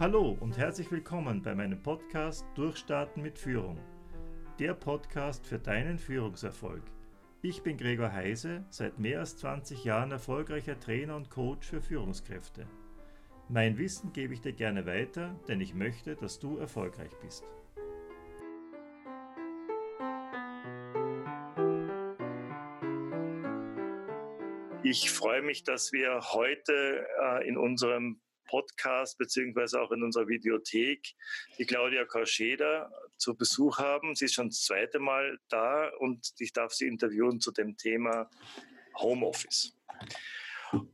Hallo und herzlich willkommen bei meinem Podcast Durchstarten mit Führung. Der Podcast für deinen Führungserfolg. Ich bin Gregor Heise, seit mehr als 20 Jahren erfolgreicher Trainer und Coach für Führungskräfte. Mein Wissen gebe ich dir gerne weiter, denn ich möchte, dass du erfolgreich bist. Ich freue mich, dass wir heute äh, in unserem Podcast beziehungsweise auch in unserer Videothek die Claudia Korscheder zu Besuch haben. Sie ist schon das zweite Mal da und ich darf sie interviewen zu dem Thema Homeoffice.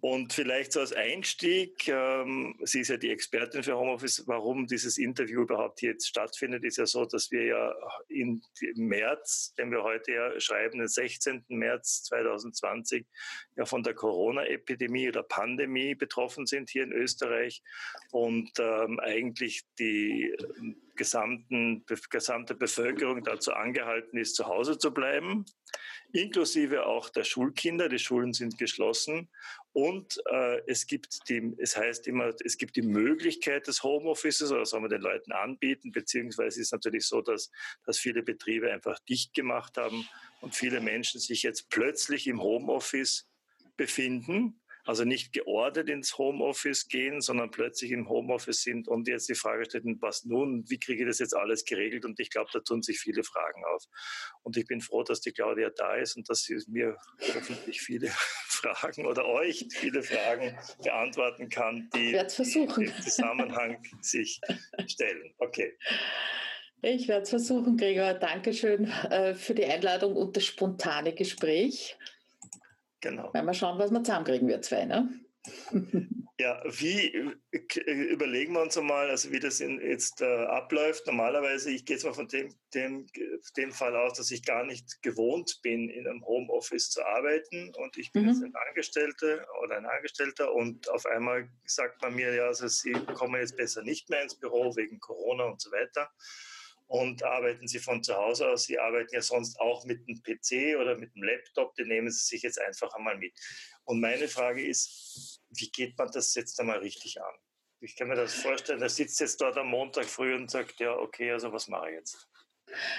Und vielleicht so als Einstieg, ähm, sie ist ja die Expertin für Homeoffice, warum dieses Interview überhaupt jetzt stattfindet, ist ja so, dass wir ja im März, den wir heute ja schreiben, den 16. März 2020, ja von der Corona-Epidemie oder Pandemie betroffen sind hier in Österreich und ähm, eigentlich die gesamten, gesamte Bevölkerung dazu angehalten ist, zu Hause zu bleiben, inklusive auch der Schulkinder. Die Schulen sind geschlossen. Und äh, es gibt die, es heißt immer, es gibt die Möglichkeit des Homeoffices oder soll man den Leuten anbieten, beziehungsweise ist natürlich so, dass, dass viele Betriebe einfach dicht gemacht haben und viele Menschen sich jetzt plötzlich im Homeoffice befinden also nicht geordnet ins Homeoffice gehen, sondern plötzlich im Homeoffice sind und jetzt die Frage stellen, was nun, wie kriege ich das jetzt alles geregelt? Und ich glaube, da tun sich viele Fragen auf. Und ich bin froh, dass die Claudia da ist und dass sie mir hoffentlich viele Fragen oder euch viele Fragen beantworten kann, die, im Zusammenhang sich stellen. Okay. Ich werde es versuchen, Gregor. Dankeschön äh, für die Einladung und das spontane Gespräch. Genau. Wenn wir schauen, was wir zusammenkriegen, wir zwei, ne? Ja, wie äh, überlegen wir uns einmal, also wie das in, jetzt äh, abläuft. Normalerweise, ich gehe jetzt mal von dem, dem, dem Fall aus, dass ich gar nicht gewohnt bin, in einem Homeoffice zu arbeiten und ich bin mhm. jetzt ein Angestellter oder ein Angestellter und auf einmal sagt man mir, ja, also Sie kommen jetzt besser nicht mehr ins Büro wegen Corona und so weiter und arbeiten Sie von zu Hause aus. Sie arbeiten ja sonst auch mit einem PC oder mit einem Laptop, den nehmen Sie sich jetzt einfach einmal mit. Und meine Frage ist, wie geht man das jetzt einmal richtig an? Ich kann mir das vorstellen, er sitzt jetzt dort am Montag früh und sagt, ja, okay, also was mache ich jetzt?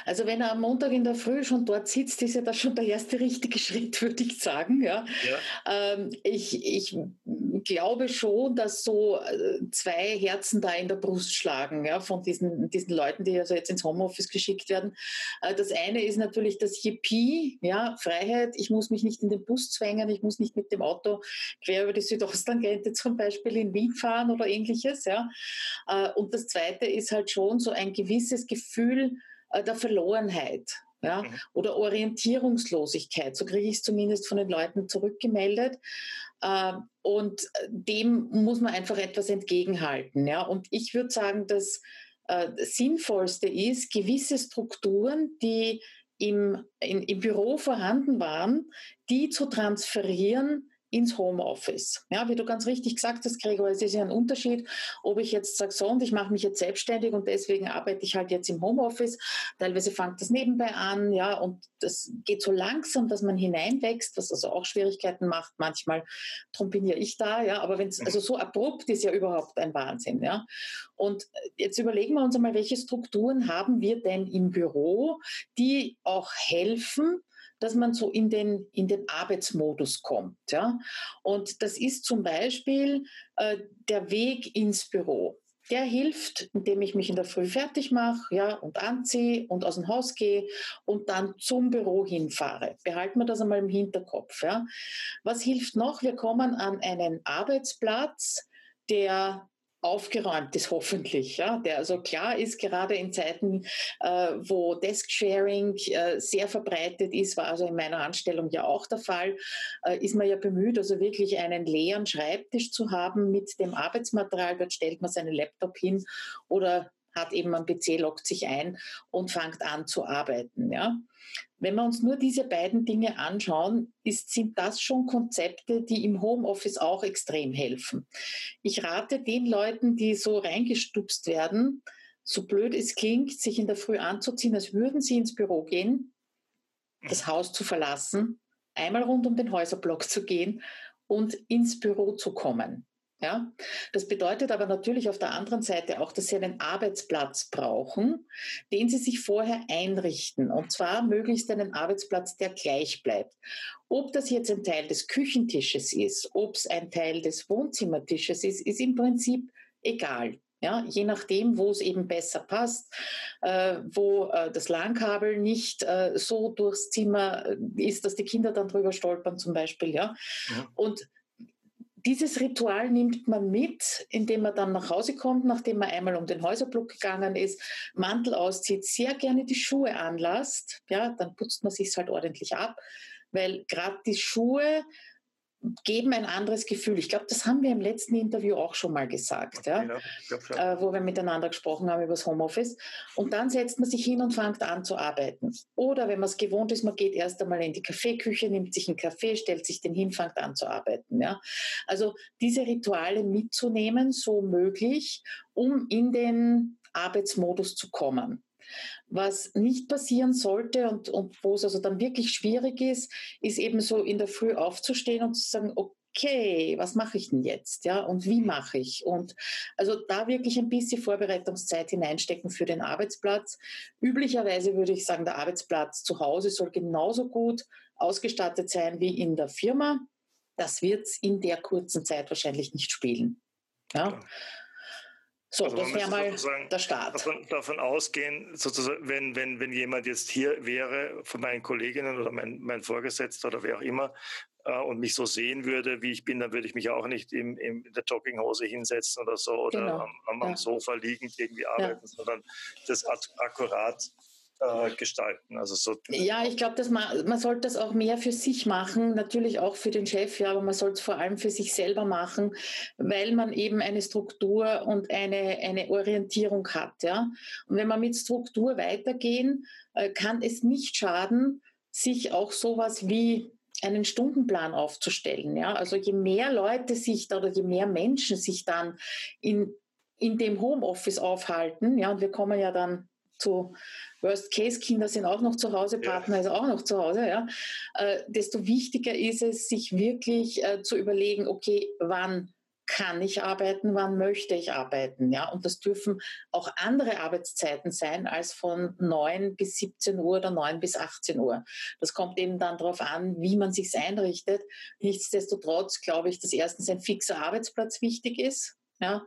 Also wenn er am Montag in der Früh schon dort sitzt, ist ja das schon der erste richtige Schritt, würde ich sagen. Ja. ja. Ähm, ich, ich glaube schon, dass so äh, zwei Herzen da in der Brust schlagen, ja, von diesen, diesen Leuten, die also jetzt ins Homeoffice geschickt werden. Äh, das eine ist natürlich das Yippie, ja, Freiheit. Ich muss mich nicht in den Bus zwängen, ich muss nicht mit dem Auto quer über die Südosttangente zum Beispiel in Wien fahren oder ähnliches, ja. Äh, und das zweite ist halt schon so ein gewisses Gefühl, der Verlorenheit ja, mhm. oder Orientierungslosigkeit. So kriege ich es zumindest von den Leuten zurückgemeldet. Äh, und dem muss man einfach etwas entgegenhalten. Ja. Und ich würde sagen, das äh, Sinnvollste ist, gewisse Strukturen, die im, in, im Büro vorhanden waren, die zu transferieren ins Homeoffice. Ja, wie du ganz richtig gesagt hast, Gregor, es ist ja ein Unterschied, ob ich jetzt sage, so und ich mache mich jetzt selbstständig und deswegen arbeite ich halt jetzt im Homeoffice. Teilweise fängt das nebenbei an, ja, und das geht so langsam, dass man hineinwächst, was also auch Schwierigkeiten macht. Manchmal trompiniere ich da, ja, aber wenn es also so abrupt ist, ja überhaupt ein Wahnsinn, ja. Und jetzt überlegen wir uns einmal, welche Strukturen haben wir denn im Büro, die auch helfen, dass man so in den, in den Arbeitsmodus kommt. Ja? Und das ist zum Beispiel äh, der Weg ins Büro. Der hilft, indem ich mich in der Früh fertig mache ja, und anziehe und aus dem Haus gehe und dann zum Büro hinfahre. Behalten wir das einmal im Hinterkopf. Ja. Was hilft noch? Wir kommen an einen Arbeitsplatz, der aufgeräumt ist, hoffentlich. Ja? Der also klar ist, gerade in Zeiten, äh, wo Desk-Sharing äh, sehr verbreitet ist, war also in meiner Anstellung ja auch der Fall, äh, ist man ja bemüht, also wirklich einen leeren Schreibtisch zu haben mit dem Arbeitsmaterial. Dort stellt man seinen Laptop hin oder hat eben am PC, loggt sich ein und fängt an zu arbeiten. Ja. Wenn wir uns nur diese beiden Dinge anschauen, ist, sind das schon Konzepte, die im Homeoffice auch extrem helfen. Ich rate den Leuten, die so reingestupst werden, so blöd es klingt, sich in der Früh anzuziehen, als würden sie ins Büro gehen, das Haus zu verlassen, einmal rund um den Häuserblock zu gehen und ins Büro zu kommen. Ja, das bedeutet aber natürlich auf der anderen Seite auch, dass sie einen Arbeitsplatz brauchen, den sie sich vorher einrichten. Und zwar möglichst einen Arbeitsplatz, der gleich bleibt. Ob das jetzt ein Teil des Küchentisches ist, ob es ein Teil des Wohnzimmertisches ist, ist im Prinzip egal. Ja, je nachdem, wo es eben besser passt, äh, wo äh, das LAN-Kabel nicht äh, so durchs Zimmer äh, ist, dass die Kinder dann drüber stolpern zum Beispiel. Ja. ja. Und dieses Ritual nimmt man mit, indem man dann nach Hause kommt, nachdem man einmal um den Häuserblock gegangen ist, Mantel auszieht, sehr gerne die Schuhe anlasst. Ja, dann putzt man sich halt ordentlich ab, weil gerade die Schuhe geben ein anderes Gefühl. Ich glaube, das haben wir im letzten Interview auch schon mal gesagt, ja? ja äh, wo wir miteinander gesprochen haben über das Homeoffice. Und dann setzt man sich hin und fängt an zu arbeiten. Oder wenn man es gewohnt ist, man geht erst einmal in die Kaffeeküche, nimmt sich einen Kaffee, stellt sich den hin, fängt an zu arbeiten. Ja? Also diese Rituale mitzunehmen, so möglich, um in den Arbeitsmodus zu kommen. Was nicht passieren sollte und, und wo es also dann wirklich schwierig ist, ist eben so in der Früh aufzustehen und zu sagen, okay, was mache ich denn jetzt? Ja, und wie mache ich? Und also da wirklich ein bisschen Vorbereitungszeit hineinstecken für den Arbeitsplatz. Üblicherweise würde ich sagen, der Arbeitsplatz zu Hause soll genauso gut ausgestattet sein wie in der Firma. Das wird es in der kurzen Zeit wahrscheinlich nicht spielen. Ja. So, also das wäre mal der Start. Davon, davon, ausgehen, sozusagen, wenn, wenn, wenn jemand jetzt hier wäre, von meinen Kolleginnen oder mein, mein Vorgesetzter oder wer auch immer, äh, und mich so sehen würde, wie ich bin, dann würde ich mich auch nicht im, im, in der Jogginghose hinsetzen oder so oder genau. am, am ja. Sofa liegend irgendwie arbeiten, ja. sondern das akkurat äh, gestalten. Also so ja, ich glaube, man, man sollte das auch mehr für sich machen, natürlich auch für den Chef, ja, aber man sollte es vor allem für sich selber machen, weil man eben eine Struktur und eine, eine Orientierung hat. Ja? Und wenn wir mit Struktur weitergehen, äh, kann es nicht schaden, sich auch sowas wie einen Stundenplan aufzustellen. Ja? Also je mehr Leute sich da oder je mehr Menschen sich dann in, in dem Homeoffice aufhalten, ja, und wir kommen ja dann zu Worst-Case-Kinder sind auch noch zu Hause, Partner ja. ist auch noch zu Hause, ja, äh, desto wichtiger ist es, sich wirklich äh, zu überlegen, okay, wann kann ich arbeiten, wann möchte ich arbeiten, ja, und das dürfen auch andere Arbeitszeiten sein als von 9 bis 17 Uhr oder 9 bis 18 Uhr. Das kommt eben dann darauf an, wie man sich einrichtet. Nichtsdestotrotz glaube ich, dass erstens ein fixer Arbeitsplatz wichtig ist, ja?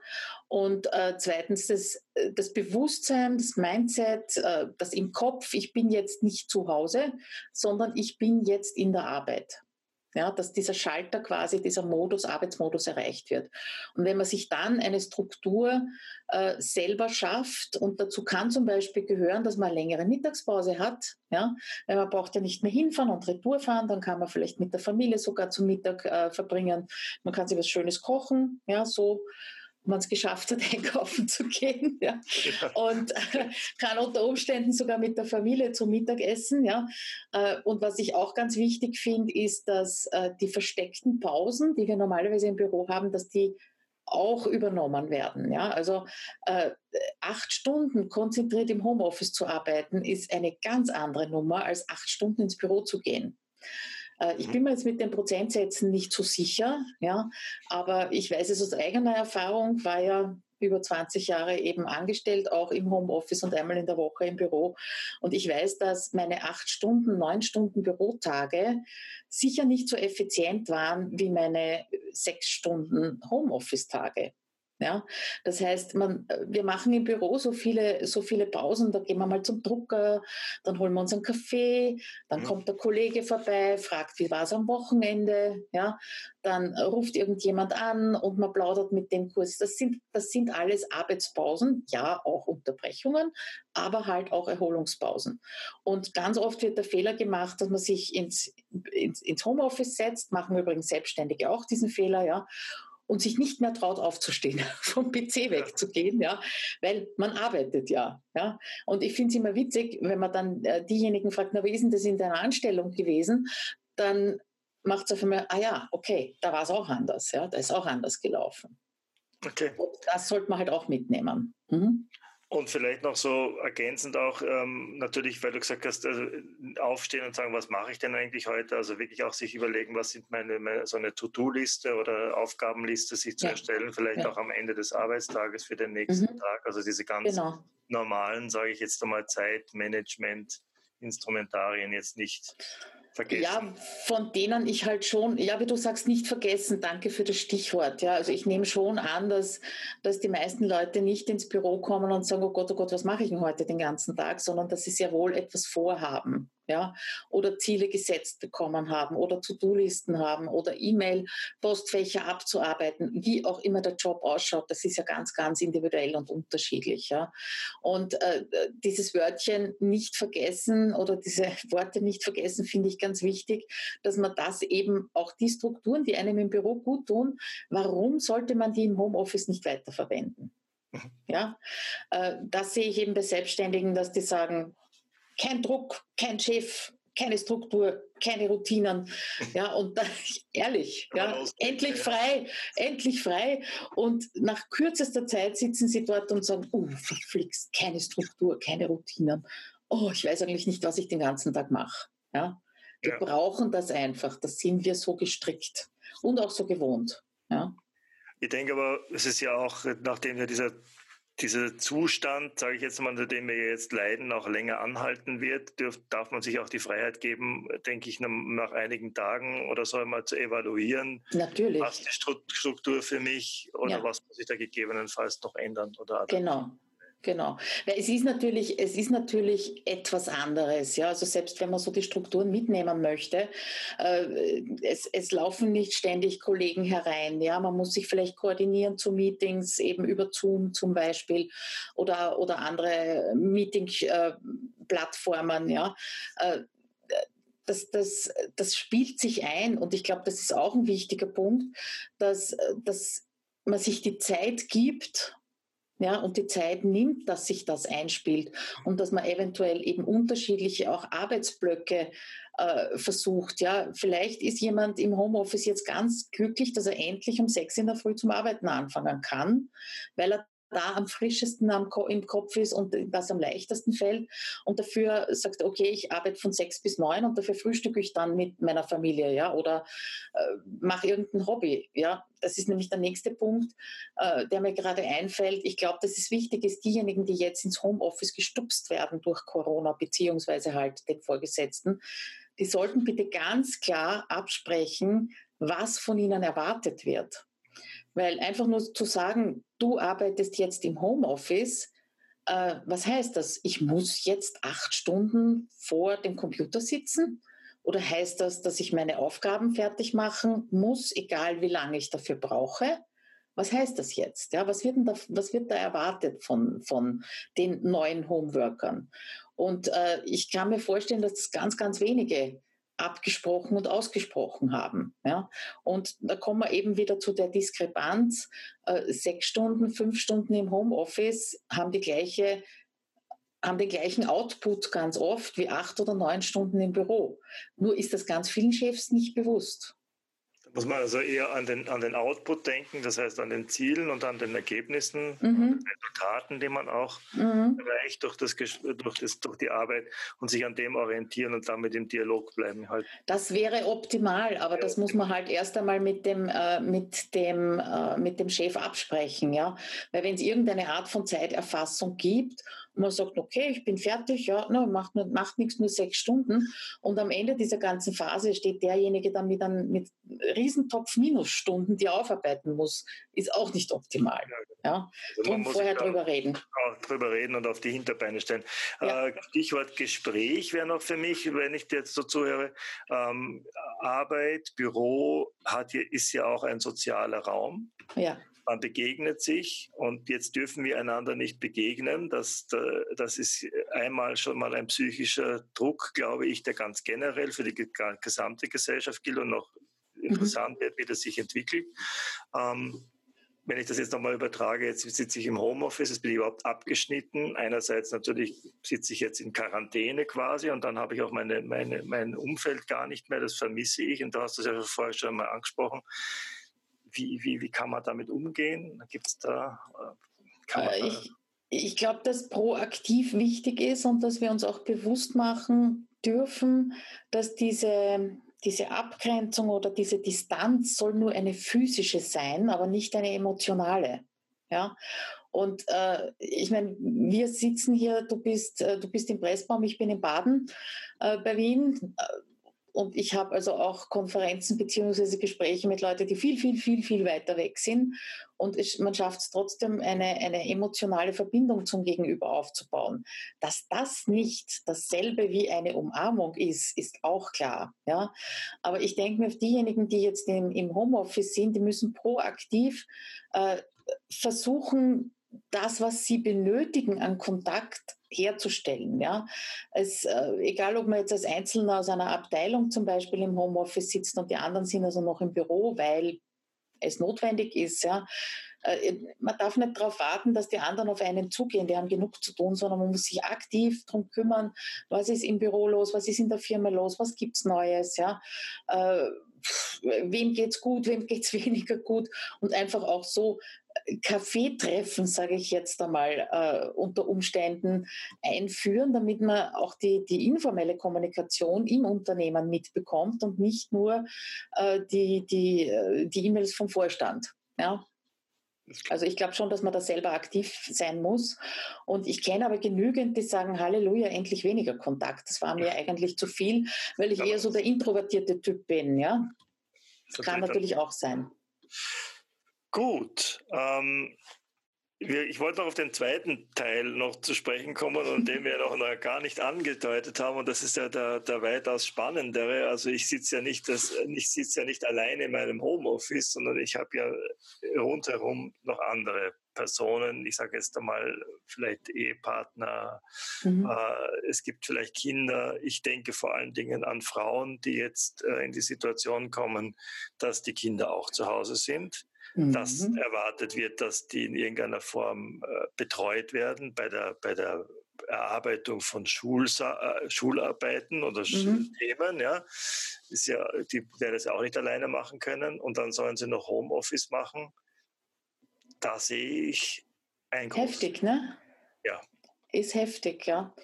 Und äh, zweitens das, äh, das Bewusstsein, das Mindset, äh, das im Kopf, ich bin jetzt nicht zu Hause, sondern ich bin jetzt in der Arbeit. Ja, dass dieser Schalter quasi, dieser Modus, Arbeitsmodus erreicht wird. Und wenn man sich dann eine Struktur äh, selber schafft, und dazu kann zum Beispiel gehören, dass man eine längere Mittagspause hat, ja, weil man braucht ja nicht mehr hinfahren und Retour fahren, dann kann man vielleicht mit der Familie sogar zum Mittag äh, verbringen. Man kann sich was Schönes kochen, ja, so man es geschafft hat, einkaufen zu gehen. Ja. ja. Und äh, kann unter Umständen sogar mit der Familie zum Mittagessen. Ja. Äh, und was ich auch ganz wichtig finde, ist, dass äh, die versteckten Pausen, die wir normalerweise im Büro haben, dass die auch übernommen werden. Ja? Also äh, acht Stunden konzentriert im Homeoffice zu arbeiten, ist eine ganz andere Nummer, als acht Stunden ins Büro zu gehen. Äh, ich mhm. bin mir jetzt mit den Prozentsätzen nicht so sicher, ja, aber ich weiß es aus eigener Erfahrung, war ja über 20 Jahre eben angestellt, auch im Homeoffice und einmal in der Woche im Büro. Und ich weiß, dass meine acht Stunden, neun Stunden Bürotage sicher nicht so effizient waren wie meine sechs Stunden Homeoffice-Tage. Ja, das heißt, man, wir machen im Büro so viele, so viele Pausen, da gehen wir mal zum Drucker, dann holen wir uns einen Kaffee, dann mhm. kommt der Kollege vorbei, fragt, wie war es am Wochenende, ja, dann ruft irgendjemand an und man plaudert mit dem Kurs. Das sind, das sind alles Arbeitspausen, ja, auch Unterbrechungen, aber halt auch Erholungspausen. Und ganz oft wird der Fehler gemacht, dass man sich ins, ins, ins Homeoffice setzt, machen übrigens Selbstständige auch diesen Fehler, ja, und sich nicht mehr traut aufzustehen, vom PC wegzugehen, ja, weil man arbeitet ja, ja. Und ich finde es immer witzig, wenn man dann äh, diejenigen fragt, na, wie ist denn das in deiner Anstellung gewesen? Dann macht es auf einmal, ah ja, okay, da war es auch anders, ja, da ist auch anders gelaufen. Okay. Und das sollte man halt auch mitnehmen. Mhm. Und vielleicht noch so ergänzend auch, ähm, natürlich, weil du gesagt hast, also aufstehen und sagen, was mache ich denn eigentlich heute? Also wirklich auch sich überlegen, was sind meine, meine so eine To-Do-Liste oder Aufgabenliste sich zu ja. erstellen, vielleicht ja. auch am Ende des Arbeitstages für den nächsten mhm. Tag. Also diese ganz genau. normalen, sage ich jetzt einmal, Zeitmanagement-Instrumentarien jetzt nicht vergessen? Ja, von denen ich halt schon, ja, wie du sagst, nicht vergessen. Danke für das Stichwort. Ja, also ich nehme schon an, dass, dass die meisten Leute nicht ins Büro kommen und sagen, oh Gott, oh Gott, was mache ich denn heute den ganzen Tag, sondern dass sie sehr wohl etwas vorhaben ja, oder Ziele gesetzt bekommen haben oder To-Do-Listen haben oder E-Mail-Postfächer abzuarbeiten, wie auch immer der Job ausschaut, das ist ja ganz, ganz individuell und unterschiedlich. Ja. Und äh, dieses Wörtchen nicht vergessen oder diese Worte nicht vergessen, finde ich ganz wichtig, dass man das eben auch die Strukturen, die einem im Büro gut tun, warum sollte man die im Homeoffice nicht weiterverwenden? Mhm. Ja, äh, das sehe ich eben bei Selbstständigen, dass die sagen, kein Druck, kein Chef, keine Struktur, keine Routinen. Ja, und da, ehrlich, ja, endlich frei, endlich frei. Und nach kürzester Zeit sitzen sie dort und sagen, oh, verflixt, keine Struktur, keine Routinen. Oh, ich weiß eigentlich nicht, was ich den ganzen Tag mache. Ja, wir ja. brauchen das einfach. Das sind wir so gestrickt und auch so gewohnt. Ja. Ich denke aber, es ist ja auch, nachdem ja dieser dieser Zustand, sage ich jetzt mal, unter dem wir jetzt leiden, auch länger anhalten wird, dürf, darf man sich auch die Freiheit geben, denke ich, nach einigen Tagen oder so einmal zu evaluieren. Natürlich. Was die Struktur für mich oder ja. was muss ich da gegebenenfalls noch ändern oder Genau. Genau. Es ist natürlich, es ist natürlich etwas anderes. Ja, also selbst wenn man so die Strukturen mitnehmen möchte, äh, es, es laufen nicht ständig Kollegen herein. Ja, man muss sich vielleicht koordinieren zu Meetings, eben über Zoom zum Beispiel oder, oder andere Meeting-Plattformen. ja. Äh, das, das, das spielt sich ein und ich glaube, das ist auch ein wichtiger Punkt, dass, dass man sich die Zeit gibt, ja, und die Zeit nimmt, dass sich das einspielt und dass man eventuell eben unterschiedliche auch Arbeitsblöcke äh, versucht. Ja, vielleicht ist jemand im Homeoffice jetzt ganz glücklich, dass er endlich um sechs in der Früh zum Arbeiten anfangen kann, weil er da am frischesten am, im Kopf ist und das am leichtesten fällt. Und dafür sagt, okay, ich arbeite von sechs bis neun und dafür frühstücke ich dann mit meiner Familie, ja, oder äh, mache irgendein Hobby, ja. Das ist nämlich der nächste Punkt, äh, der mir gerade einfällt. Ich glaube, dass es wichtig ist, diejenigen, die jetzt ins Homeoffice gestupst werden durch Corona, beziehungsweise halt den Vorgesetzten, die sollten bitte ganz klar absprechen, was von ihnen erwartet wird. Weil einfach nur zu sagen, du arbeitest jetzt im Homeoffice, äh, was heißt das? Ich muss jetzt acht Stunden vor dem Computer sitzen? Oder heißt das, dass ich meine Aufgaben fertig machen muss, egal wie lange ich dafür brauche? Was heißt das jetzt? Ja, was, wird da, was wird da erwartet von, von den neuen Homeworkern? Und äh, ich kann mir vorstellen, dass das ganz, ganz wenige abgesprochen und ausgesprochen haben. Ja? Und da kommen wir eben wieder zu der Diskrepanz. Äh, sechs Stunden, fünf Stunden im Homeoffice haben die gleiche haben den gleichen Output ganz oft wie acht oder neun Stunden im Büro. Nur ist das ganz vielen Chefs nicht bewusst muss man also eher an den, an den Output denken, das heißt an den Zielen und an den Ergebnissen, mhm. Resultaten, die man auch mhm. erreicht durch, das, durch, das, durch die Arbeit und sich an dem orientieren und damit im Dialog bleiben. Halt. Das wäre optimal, aber ja. das muss man halt erst einmal mit dem, äh, mit dem, äh, mit dem Chef absprechen. Ja? Weil wenn es irgendeine Art von Zeiterfassung gibt und man sagt, okay, ich bin fertig, ja, no, macht, macht nichts, nur sechs Stunden. Und am Ende dieser ganzen Phase steht derjenige dann mit einem mit Riesentopf Minusstunden, die er aufarbeiten muss, ist auch nicht optimal. Ja, also Drum vorher drüber reden. Drüber reden und auf die Hinterbeine stellen. Ja. Äh, Stichwort Gespräch wäre noch für mich, wenn ich dir jetzt so zuhöre. Ähm, Arbeit, Büro hat hier, ist ja auch ein sozialer Raum. Ja man begegnet sich und jetzt dürfen wir einander nicht begegnen. Das, das ist einmal schon mal ein psychischer Druck, glaube ich, der ganz generell für die gesamte Gesellschaft gilt und noch mhm. interessant wird, wie das sich entwickelt. Ähm, wenn ich das jetzt nochmal übertrage, jetzt sitze ich im Homeoffice, jetzt bin ich überhaupt abgeschnitten. Einerseits natürlich sitze ich jetzt in Quarantäne quasi und dann habe ich auch meine, meine, mein Umfeld gar nicht mehr, das vermisse ich. Und da hast du es ja vorher schon mal angesprochen wie, wie, wie kann man damit umgehen? Gibt es da, äh, äh, ich, ich glaube, dass proaktiv wichtig ist und dass wir uns auch bewusst machen dürfen, dass diese, diese Abgrenzung oder diese Distanz soll nur eine physische sein, aber nicht eine emotionale. Ja? Und äh, ich meine, wir sitzen hier, du bist, äh, du bist im Pressbaum, ich bin in Baden äh, bei Wien. Und ich habe also auch Konferenzen beziehungsweise Gespräche mit Leuten, die viel, viel, viel, viel weiter weg sind. Und es, man schafft es trotzdem, eine, eine emotionale Verbindung zum Gegenüber aufzubauen. Dass das nicht dasselbe wie eine Umarmung ist, ist auch klar. Ja? Aber ich denke mir, diejenigen, die jetzt im, im Homeoffice sind, die müssen proaktiv äh, versuchen, das, was sie benötigen an Kontakt herzustellen. Ja? Es, äh, egal, ob man jetzt als Einzelner aus einer Abteilung zum Beispiel im Homeoffice sitzt und die anderen sind also noch im Büro, weil es notwendig ist. Ja? Äh, man darf nicht darauf warten, dass die anderen auf einen zugehen, die haben genug zu tun, sondern man muss sich aktiv darum kümmern, was ist im Büro los, was ist in der Firma los, was gibt es Neues. Ja? Äh, wem es gut, wem geht es weniger gut und einfach auch so Kaffeetreffen, sage ich jetzt einmal, äh, unter Umständen einführen, damit man auch die, die informelle Kommunikation im Unternehmen mitbekommt und nicht nur äh, die, die, äh, die E-Mails vom Vorstand. Ja? Also ich glaube schon, dass man da selber aktiv sein muss. Und ich kenne aber genügend, die sagen, Halleluja, endlich weniger Kontakt. Das war mir eigentlich zu viel, weil ich eher so der introvertierte Typ bin. Ja? Das kann natürlich auch sein. Gut. Ähm, ich wollte noch auf den zweiten Teil noch zu sprechen kommen und den wir noch gar nicht angedeutet haben. Und das ist ja der, der weitaus spannendere. Also ich sitze ja nicht, das, ich sitze ja nicht alleine in meinem Homeoffice, sondern ich habe ja rundherum noch andere Personen. Ich sage jetzt einmal vielleicht Ehepartner. Mhm. Äh, es gibt vielleicht Kinder. Ich denke vor allen Dingen an Frauen, die jetzt äh, in die Situation kommen, dass die Kinder auch zu Hause sind mhm. dass erwartet wird, dass die in irgendeiner Form äh, betreut werden bei der, bei der Erarbeitung von Schulsa äh, Schularbeiten oder mhm. Themen, ja. Ist ja, die werden das ja auch nicht alleine machen können und dann sollen sie noch Homeoffice machen. Da sehe ich ein Heftig, ne? Ja. Ist heftig, ja.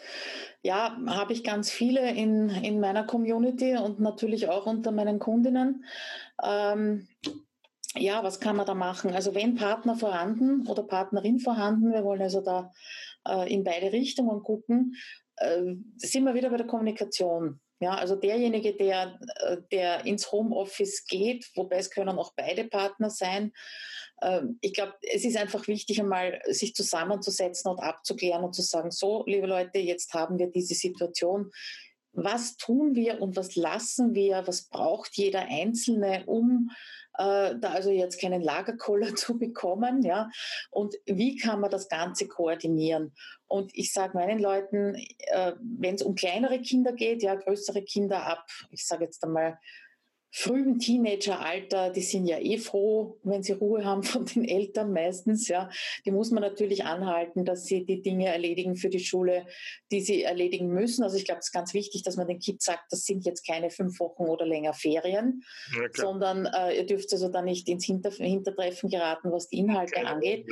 Ja, habe ich ganz viele in, in meiner Community und natürlich auch unter meinen Kundinnen. Ähm, ja, was kann man da machen? Also wenn Partner vorhanden oder Partnerin vorhanden, wir wollen also da äh, in beide Richtungen gucken, äh, sind wir wieder bei der Kommunikation. Ja, also derjenige, der, äh, der ins Homeoffice geht, wobei es können auch beide Partner sein. Äh, ich glaube, es ist einfach wichtig, einmal sich zusammenzusetzen und abzuklären und zu sagen, so, liebe Leute, jetzt haben wir diese Situation. Was tun wir und was lassen wir? Was braucht jeder Einzelne, um äh, da also jetzt keinen Lagerkoller zu bekommen, ja. Und wie kann man das Ganze koordinieren? Und ich sage meinen Leuten, äh, wenn es um kleinere Kinder geht, ja, größere Kinder ab, ich sage jetzt einmal frühen Teenageralter, die sind ja eh froh, wenn sie Ruhe haben von den Eltern meistens, ja. Die muss man natürlich anhalten, dass sie die Dinge erledigen für die Schule, die sie erledigen müssen. Also ich glaube, es ist ganz wichtig, dass man den Kids sagt, das sind jetzt keine fünf Wochen oder länger Ferien, ja, sondern äh, ihr dürft also da nicht ins Hinter Hintertreffen geraten, was die Inhalte keine angeht.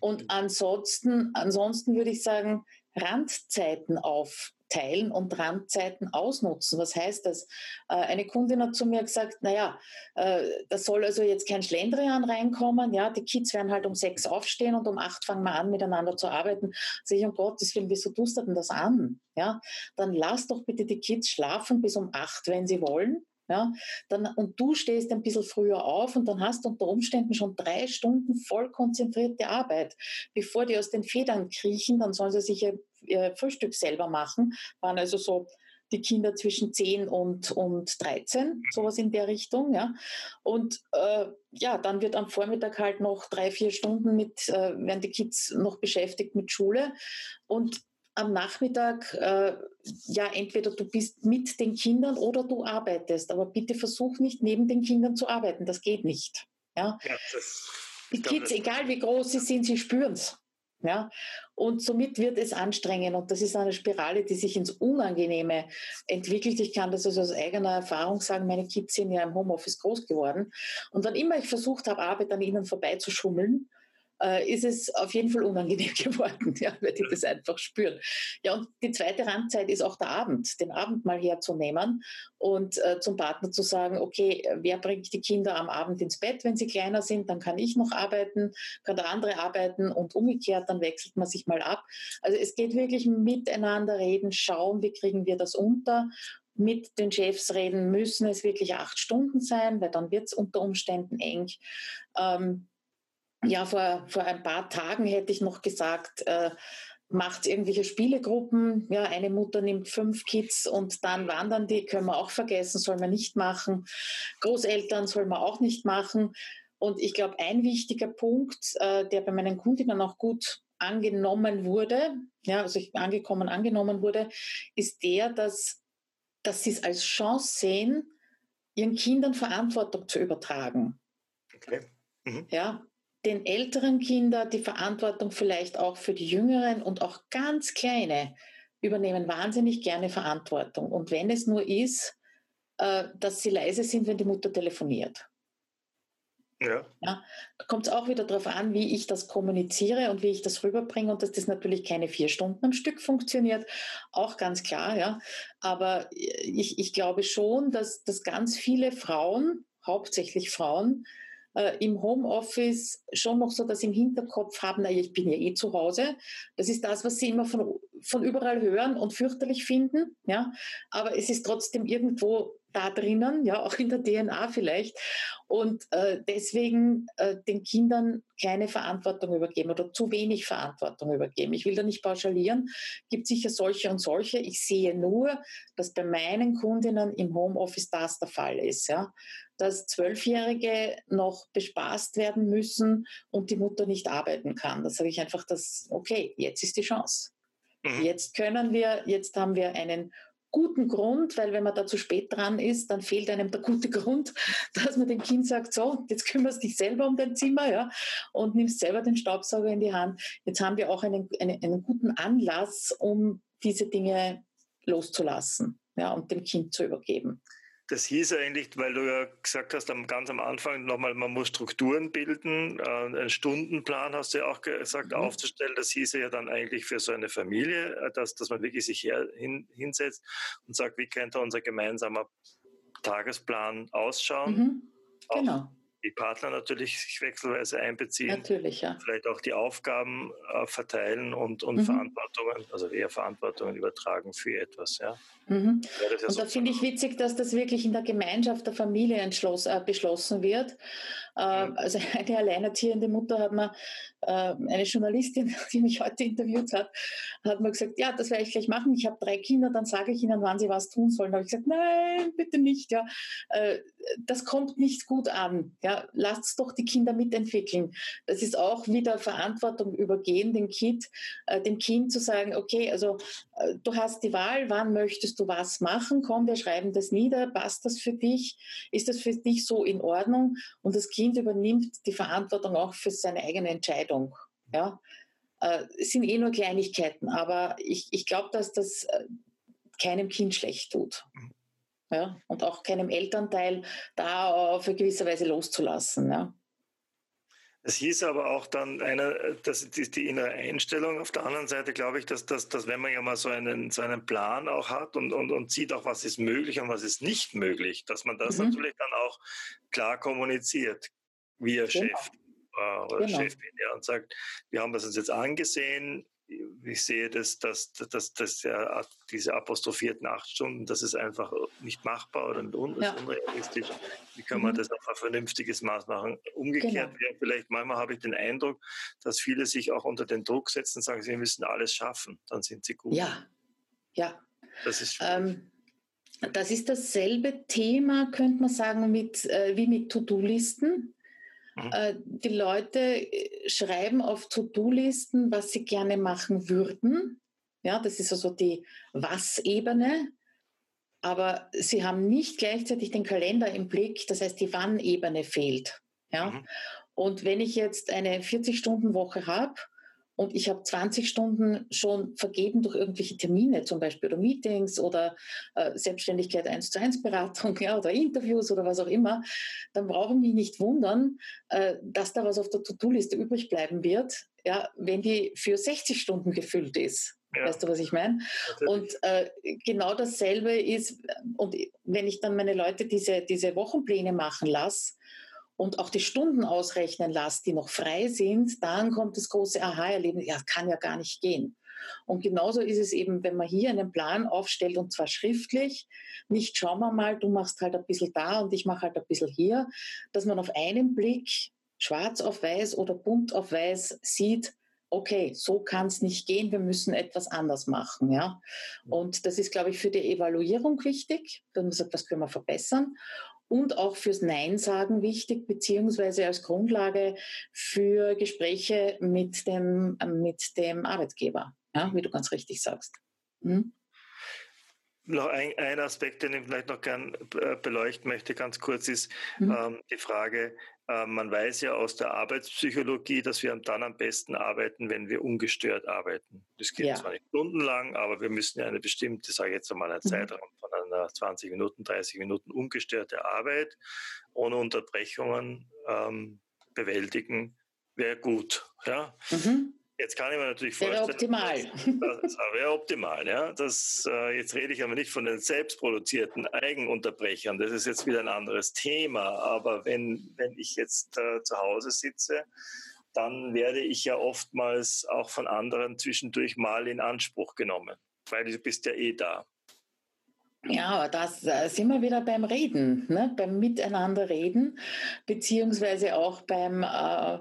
Und ansonsten, ansonsten würde ich sagen, Randzeiten auf teilen und Randzeiten ausnutzen. Was heißt das? Äh, eine Kundin hat zu mir gesagt, naja, äh, da soll also jetzt kein Schlendrian reinkommen. Ja, die Kids werden halt um sechs aufstehen und um acht fangen wir an, miteinander zu arbeiten. Sag ich, um Gottes Willen, wieso tust du denn das an? Ja, dann lass doch bitte die Kids schlafen bis um acht, wenn sie wollen. Ja, dann, und du stehst ein bisschen früher auf und dann hast du unter Umständen schon drei Stunden voll konzentrierte Arbeit. Bevor die aus den Federn kriechen, dann sollen sie sich ihr, Frühstück selber machen. Waren also so die Kinder zwischen 10 und, und 13, sowas in der Richtung. Ja. Und äh, ja, dann wird am Vormittag halt noch drei, vier Stunden mit, äh, werden die Kids noch beschäftigt mit Schule. Und am Nachmittag, äh, ja, entweder du bist mit den Kindern oder du arbeitest, aber bitte versuch nicht neben den Kindern zu arbeiten, das geht nicht. Ja? ja das, die Kids, egal wie groß sie sind, sie spüren es. Ja? Und somit wird es anstrengend und das ist eine Spirale, die sich ins Unangenehme entwickelt. Ich kann das also aus eigener Erfahrung sagen, meine Kids sind ja im Homeoffice groß geworden und wann immer ich versucht habe, Arbeit an ihnen vorbeizuschummeln, äh, ist es auf jeden Fall unangenehm geworden, ja, weil die das einfach spüren. Ja, und die zweite Randzeit ist auch der Abend, den Abend mal herzunehmen und äh, zum Partner zu sagen, okay, wer bringt die Kinder am Abend ins Bett, wenn sie kleiner sind, dann kann ich noch arbeiten, kann der andere arbeiten und umgekehrt, dann wechselt man sich mal ab. Also es geht wirklich miteinander reden, schauen, wie kriegen wir das unter mit den Chefs reden, müssen es wirklich acht Stunden sein, weil dann wird es unter Umständen eng. Ähm, ja, vor, vor ein paar Tagen hätte ich noch gesagt, äh, macht irgendwelche Spielegruppen. Ja, eine Mutter nimmt fünf Kids und dann wandern die, können wir auch vergessen, soll man nicht machen. Großeltern soll man auch nicht machen. Und ich glaube, ein wichtiger Punkt, äh, der bei meinen Kundinnen auch gut angenommen wurde, ja, also angekommen, angenommen wurde, ist der, dass, dass sie es als Chance sehen, ihren Kindern Verantwortung zu übertragen. Okay. Mhm. Ja, den älteren Kindern die Verantwortung vielleicht auch für die jüngeren und auch ganz kleine übernehmen wahnsinnig gerne Verantwortung. Und wenn es nur ist, äh, dass sie leise sind, wenn die Mutter telefoniert. Ja. ja da kommt es auch wieder darauf an, wie ich das kommuniziere und wie ich das rüberbringe und dass das natürlich keine vier Stunden am Stück funktioniert, auch ganz klar, ja. Aber ich, ich glaube schon, dass, dass ganz viele Frauen, hauptsächlich Frauen, äh, im Homeoffice schon noch so das im Hinterkopf haben, naja, ich bin ja eh zu Hause. Das ist das, was sie immer von, von überall hören und fürchterlich finden. Ja? Aber es ist trotzdem irgendwo da drinnen, ja, auch in der DNA vielleicht. Und äh, deswegen äh, den Kindern keine Verantwortung übergeben oder zu wenig Verantwortung übergeben. Ich will da nicht pauschalieren, gibt sicher solche und solche. Ich sehe nur, dass bei meinen Kundinnen im Homeoffice das der Fall ist, ja, dass Zwölfjährige noch bespaßt werden müssen und die Mutter nicht arbeiten kann. Da sage ich einfach, dass, okay, jetzt ist die Chance. Mhm. Jetzt können wir, jetzt haben wir einen guten Grund, weil wenn man da zu spät dran ist, dann fehlt einem der gute Grund, dass man dem Kind sagt, so, jetzt kümmerst dich selber um dein Zimmer ja, und nimmst selber den Staubsauger in die Hand. Jetzt haben wir auch einen, einen, einen guten Anlass, um diese Dinge loszulassen ja, und dem Kind zu übergeben. Das hieß eigentlich, weil du ja gesagt hast, ganz am Anfang nochmal, man muss Strukturen bilden, äh, einen Stundenplan hast du ja auch gesagt, mhm. aufzustellen. Das hieße ja dann eigentlich für so eine Familie, äh, dass, dass man wirklich sich her, hin, hinsetzt und sagt, wie könnte unser gemeinsamer Tagesplan ausschauen? Mhm. Genau die Partner natürlich sich wechselweise einbeziehen. Natürlich, ja. Vielleicht auch die Aufgaben äh, verteilen und, und mhm. Verantwortungen, also eher Verantwortungen übertragen für etwas. Ja. Mhm. Ja und da finde ich witzig, dass das wirklich in der Gemeinschaft der Familie äh, beschlossen wird. Äh, mhm. Also eine alleinerziehende Mutter hat mir, eine Journalistin, die mich heute interviewt hat, hat mir gesagt, ja, das werde ich gleich machen. Ich habe drei Kinder, dann sage ich ihnen, wann sie was tun sollen. Da habe ich gesagt, nein, bitte nicht. Ja. Äh, das kommt nicht gut an. Ja. Lasst doch die Kinder mitentwickeln. Das ist auch wieder Verantwortung übergehen, dem Kind, äh, dem Kind zu sagen, okay, also äh, du hast die Wahl, wann möchtest du was machen? Komm, wir schreiben das nieder. Passt das für dich? Ist das für dich so in Ordnung? Und das Kind übernimmt die Verantwortung auch für seine eigene Entscheidung. Ja. Äh, es sind eh nur Kleinigkeiten, aber ich, ich glaube, dass das äh, keinem Kind schlecht tut. Mhm. Ja, und auch keinem Elternteil da auf eine gewisse Weise loszulassen. Ja. Es hieß aber auch dann eine, das ist die innere Einstellung. Auf der anderen Seite glaube ich, dass, dass, dass wenn man ja mal so einen, so einen Plan auch hat und, und, und sieht auch, was ist möglich und was ist nicht möglich, dass man das mhm. natürlich dann auch klar kommuniziert, via genau. Chef äh, oder genau. Chefin, ja, und sagt, wir haben das uns jetzt angesehen, ich sehe das, dass, dass, dass ja, diese apostrophierten acht Stunden, das ist einfach nicht machbar oder un ja. unrealistisch. Wie kann man mhm. das auf ein vernünftiges Maß machen? Umgekehrt genau. wäre vielleicht, manchmal habe ich den Eindruck, dass viele sich auch unter den Druck setzen und sagen, sie müssen alles schaffen, dann sind sie gut. Ja, ja. Das ist ähm, das ist dasselbe Thema, könnte man sagen, mit, äh, wie mit To-Do-Listen. Mhm. Äh, die Leute äh, schreiben auf To-Do-Listen, was sie gerne machen würden. Ja, das ist also die Was-Ebene. Aber sie haben nicht gleichzeitig den Kalender im Blick, das heißt, die Wann-Ebene fehlt. Ja? Mhm. Und wenn ich jetzt eine 40-Stunden-Woche habe und ich habe 20 Stunden schon vergeben durch irgendwelche Termine, zum Beispiel oder Meetings oder äh, Selbstständigkeit 1 zu 1 Beratung ja, oder Interviews oder was auch immer, dann brauche ich mich nicht wundern, äh, dass da was auf der To-Do-Liste übrig bleiben wird, ja, wenn die für 60 Stunden gefüllt ist. Ja. Weißt du, was ich meine? Und äh, genau dasselbe ist, und wenn ich dann meine Leute diese, diese Wochenpläne machen lasse, und auch die Stunden ausrechnen lasse, die noch frei sind, dann kommt das große Aha-Erlebnis, ja, kann ja gar nicht gehen. Und genauso ist es eben, wenn man hier einen Plan aufstellt und zwar schriftlich, nicht schauen wir mal, du machst halt ein bisschen da und ich mache halt ein bisschen hier, dass man auf einen Blick schwarz auf weiß oder bunt auf weiß sieht, okay, so kann es nicht gehen, wir müssen etwas anders machen. Ja? Und das ist, glaube ich, für die Evaluierung wichtig, wenn man sagt, was können wir verbessern und auch fürs Nein sagen wichtig, beziehungsweise als Grundlage für Gespräche mit dem, mit dem Arbeitgeber, ja, wie du ganz richtig sagst. Hm? Noch ein, ein, Aspekt, den ich vielleicht noch gern äh, beleuchten möchte, ganz kurz, ist mhm. ähm, die Frage, man weiß ja aus der Arbeitspsychologie, dass wir dann am besten arbeiten, wenn wir ungestört arbeiten. Das geht ja. zwar nicht stundenlang, aber wir müssen ja eine bestimmte, sage ich jetzt einmal, einen mhm. Zeitraum von einer 20 Minuten, 30 Minuten ungestörte Arbeit ohne Unterbrechungen ähm, bewältigen, wäre gut. Ja? Mhm. Jetzt kann ich mir natürlich vorstellen. Wäre optimal. Das, wäre optimal, ja. Das, äh, jetzt rede ich aber nicht von den selbstproduzierten Eigenunterbrechern. Das ist jetzt wieder ein anderes Thema. Aber wenn, wenn ich jetzt äh, zu Hause sitze, dann werde ich ja oftmals auch von anderen zwischendurch mal in Anspruch genommen, weil du bist ja eh da. Ja, aber das äh, sind wir wieder beim Reden, ne? beim Miteinander reden, beziehungsweise auch beim äh,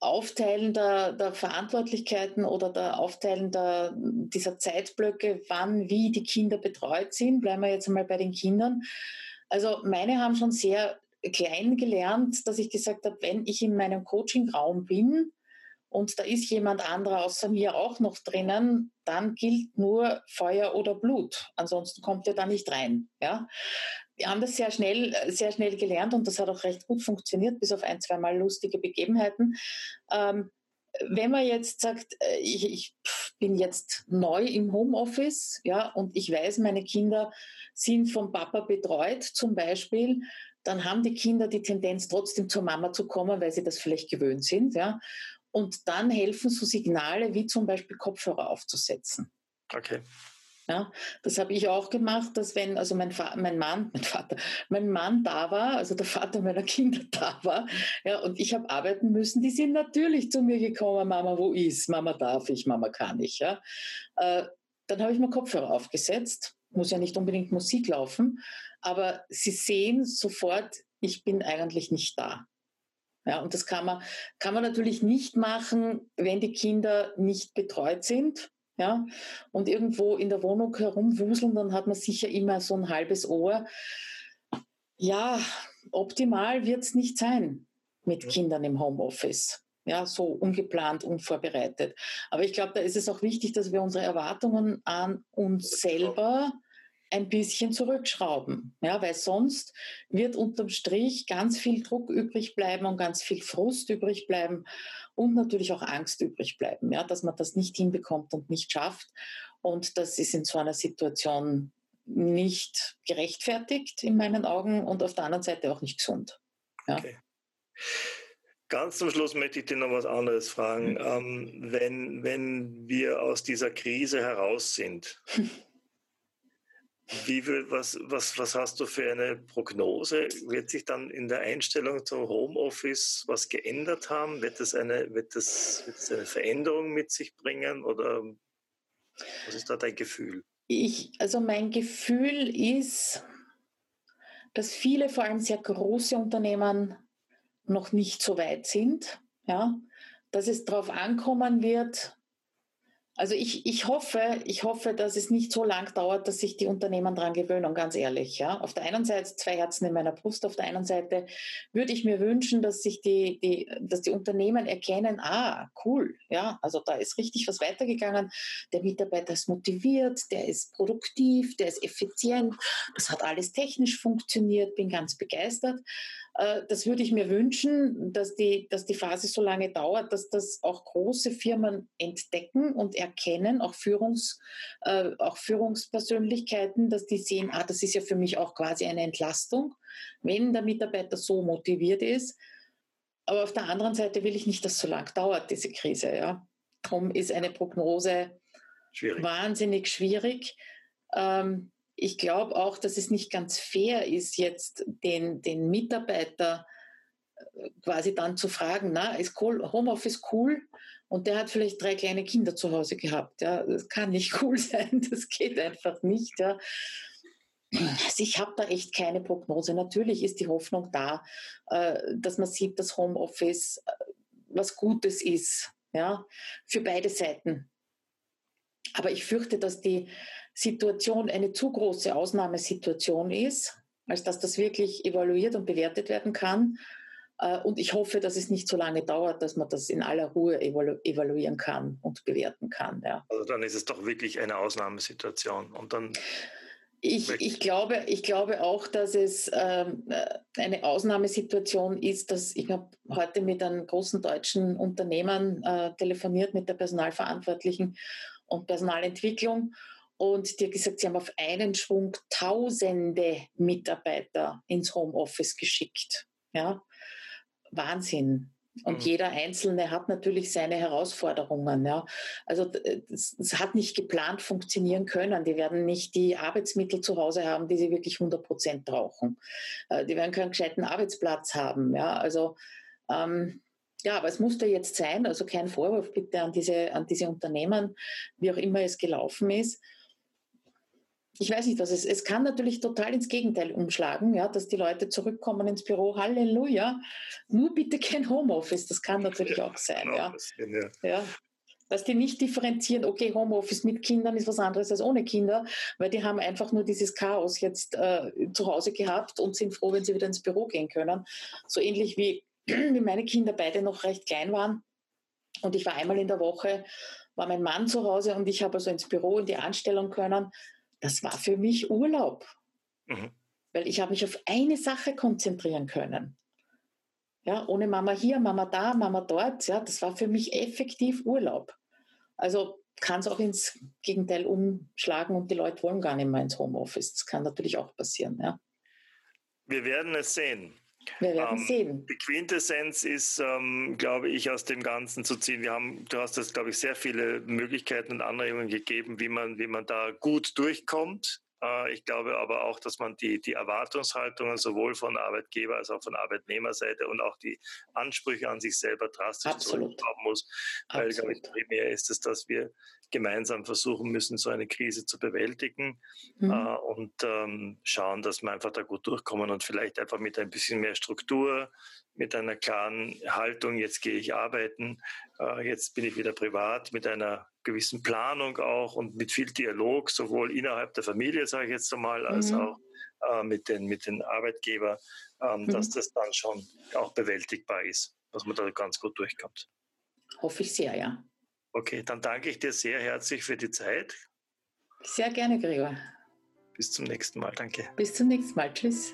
Aufteilen der, der, Verantwortlichkeiten oder der Aufteilen der, dieser Zeitblöcke, wann wie die Kinder betreut sind. Bleiben wir jetzt einmal bei den Kindern. Also meine haben schon sehr klein gelernt, dass ich gesagt habe, wenn ich in meinem Coaching-Raum bin und da ist jemand anderer außer mir auch noch drinnen, dann gilt nur Feuer oder Blut. Ansonsten kommt er da nicht rein. Ja? Wir haben das sehr schnell, sehr schnell gelernt und das hat auch recht gut funktioniert, bis auf ein, zwei Mal lustige Begebenheiten. Ähm, wenn man jetzt sagt, äh, ich, ich, bin jetzt neu im Homeoffice, ja, und ich weiß, meine Kinder sind vom Papa betreut, zum Beispiel, dann haben die Kinder die Tendenz, trotzdem zur Mama zu kommen, weil sie das vielleicht gewöhnt sind, ja. Und dann helfen so Signale wie zum Beispiel Kopfhörer aufzusetzen. Okay. Ja, das habe ich auch gemacht, dass wenn also mein, mein Mann, mein Vater, mein Mann da war, also der Vater meiner Kinder da war, ja, und ich habe arbeiten müssen, die sind natürlich zu mir gekommen, Mama, wo ist? Mama darf ich, Mama kann ich, ja. Äh, dann habe ich mir Kopfhörer aufgesetzt, muss ja nicht unbedingt Musik laufen, aber sie sehen sofort, ich bin eigentlich nicht da. Ja, und das kann man, kann man natürlich nicht machen, wenn die Kinder nicht betreut sind ja, und irgendwo in der Wohnung herumwuseln, dann hat man sicher immer so ein halbes Ohr. Ja, optimal wird es nicht sein mit. Kindern im Homeoffice. Ja, so ungeplant, unvorbereitet. Aber ich glaube, da ist es auch wichtig, dass wir unsere Erwartungen an uns selber ein bisschen zurückschrauben. Ja, weil sonst wird unterm Strich ganz viel Druck übrig bleiben und ganz viel Frust übrig bleiben und natürlich auch Angst übrig bleiben, ja, dass man das nicht hinbekommt und nicht schafft. Und das ist in so einer Situation nicht gerechtfertigt in meinen Augen und auf der anderen Seite auch nicht gesund. Ja. Okay. Ganz zum Schluss möchte ich dir noch was anderes fragen. Mhm. Ähm, wenn, wenn wir aus dieser Krise heraus sind, Wie viel, was, was, was hast du für eine Prognose? Wird sich dann in der Einstellung zum Homeoffice was geändert haben? Wird das eine, wird das, wird das eine Veränderung mit sich bringen oder was ist da dein Gefühl? Ich, also mein Gefühl ist, dass viele, vor allem sehr große Unternehmen, noch nicht so weit sind. Ja? Dass es darauf ankommen wird, Also ich, ich hoffe, ich hoffe, dass es nicht so lang dauert, dass sich die Unternehmen daran gewöhnen, ganz ehrlich. Ja. Auf der einen Seite zwei Herzen in meiner Brust, auf der anderen Seite würde ich mir wünschen, dass sich die, die, dass die Unternehmen erkennen, ah, cool, ja, also da ist richtig was weitergegangen. Der Mitarbeiter ist motiviert, der ist produktiv, der ist effizient, das hat alles technisch funktioniert, bin ganz begeistert. Äh, das würde ich mir wünschen, dass die, dass die Phase so lange dauert, dass das auch große Firmen entdecken und erkennen, auch, Führungs, äh, auch Führungspersönlichkeiten, dass die sehen, ah, das ist ja für mich auch quasi eine Entlastung, wenn der Mitarbeiter so motiviert ist. Aber auf der anderen Seite will ich nicht, dass so lange dauert, diese Krise. Ja. Darum ist eine Prognose schwierig. wahnsinnig schwierig. Ähm, ich glaube auch, dass es nicht ganz fair ist, jetzt den, den Mitarbeiter äh, quasi dann zu fragen, na, ist cool, Homeoffice cool? Und der hat vielleicht drei kleine Kinder zu Hause gehabt. Ja, das kann nicht cool sein, das geht einfach nicht. Ja. Also ich habe da echt keine Prognose. Natürlich ist die Hoffnung da, äh, dass man sieht, dass Homeoffice äh, was Gutes ist, ja, für beide Seiten. Aber ich fürchte, dass die Situation eine zu große Ausnahmesituation ist, als dass das wirklich evaluiert und bewertet werden kann. Äh, und ich hoffe, dass es nicht so lange dauert, dass man das in aller Ruhe evalu evaluieren kann und bewerten kann. Ja. Also dann ist es doch wirklich eine Ausnahmesituation. Und dann ich, ich, glaube, ich glaube auch, dass es ähm, äh, eine Ausnahmesituation ist, dass ich habe heute mit einem großen deutschen Unternehmen äh, telefoniert, mit der Personalverantwortlichen und Personalentwicklung und die hat gesagt, sie haben auf einen Schwung tausende Mitarbeiter ins Homeoffice geschickt. Ja, Wahnsinn. Und mhm. jeder Einzelne hat natürlich seine Herausforderungen. Ja. Also es hat nicht geplant funktionieren können. Die werden nicht die Arbeitsmittel zu Hause haben, die sie wirklich 100 Prozent brauchen. Äh, die werden keinen gescheiten Arbeitsplatz haben. Ja. Also ähm, ja, aber es musste jetzt sein. Also kein Vorwurf bitte an diese, an diese Unternehmen, wie auch immer es gelaufen ist ich weiß nicht, was es Es kann natürlich total ins Gegenteil umschlagen, ja, dass die Leute zurückkommen ins Büro. Halleluja. Nur bitte kein Homeoffice. Das kann natürlich ja, auch sein. Genau, ja. Das, ja. ja. Dass die nicht differenzieren, okay, Homeoffice mit Kindern ist was anderes als ohne Kinder, weil die haben einfach nur dieses Chaos jetzt äh, zu Hause gehabt und sind froh, wenn sie wieder ins Büro gehen können. So ähnlich wie, wie meine Kinder beide noch recht klein waren. Und ich war einmal in der Woche, war mein Mann zu Hause und ich habe also ins Büro in die Anstellung können das war für mich Urlaub. Mhm. Weil ich habe mich auf eine Sache konzentrieren können. Ja, ohne Mama hier, Mama da, Mama dort. Ja, das war für mich effektiv Urlaub. Also kann es auch ins Gegenteil umschlagen und die Leute wollen gar nicht mehr ins Homeoffice. Das kann natürlich auch passieren. Ja. Wir werden es sehen. Wir werden ähm, sehen. Die Quintessenz ist, ähm, glaube ich, aus dem Ganzen zu ziehen. Wir haben, du hast jetzt, glaube ich, sehr viele Möglichkeiten und Anregungen gegeben, wie man, wie man da gut durchkommt. Äh, ich glaube aber auch, dass man die, die Erwartungshaltungen sowohl von Arbeitgeber als auch von Arbeitnehmerseite und auch die Ansprüche an sich selber drastisch zurückhaben muss. Weil, Absolut. glaube ich, primär ist es, dass wir gemeinsam versuchen müssen, so eine Krise zu bewältigen mhm. äh, und ähm, schauen, dass wir einfach da gut durchkommen und vielleicht einfach mit ein bisschen mehr Struktur, mit einer klaren Haltung, jetzt gehe ich arbeiten, äh, jetzt bin ich wieder privat, mit einer gewissen Planung auch und mit viel Dialog, sowohl innerhalb der Familie, sage ich jetzt einmal, als mhm. auch äh, mit den, mit den Arbeitgebern, ähm, mhm. dass das dann schon auch bewältigbar ist, dass man da ganz gut durchkommt. Hoffe ich sehr, ja. Okay, dann danke ich dir sehr herzlich für die Zeit. Sehr gerne, Gregor. Bis zum nächsten Mal. Danke. Bis zum nächsten Mal. Tschüss.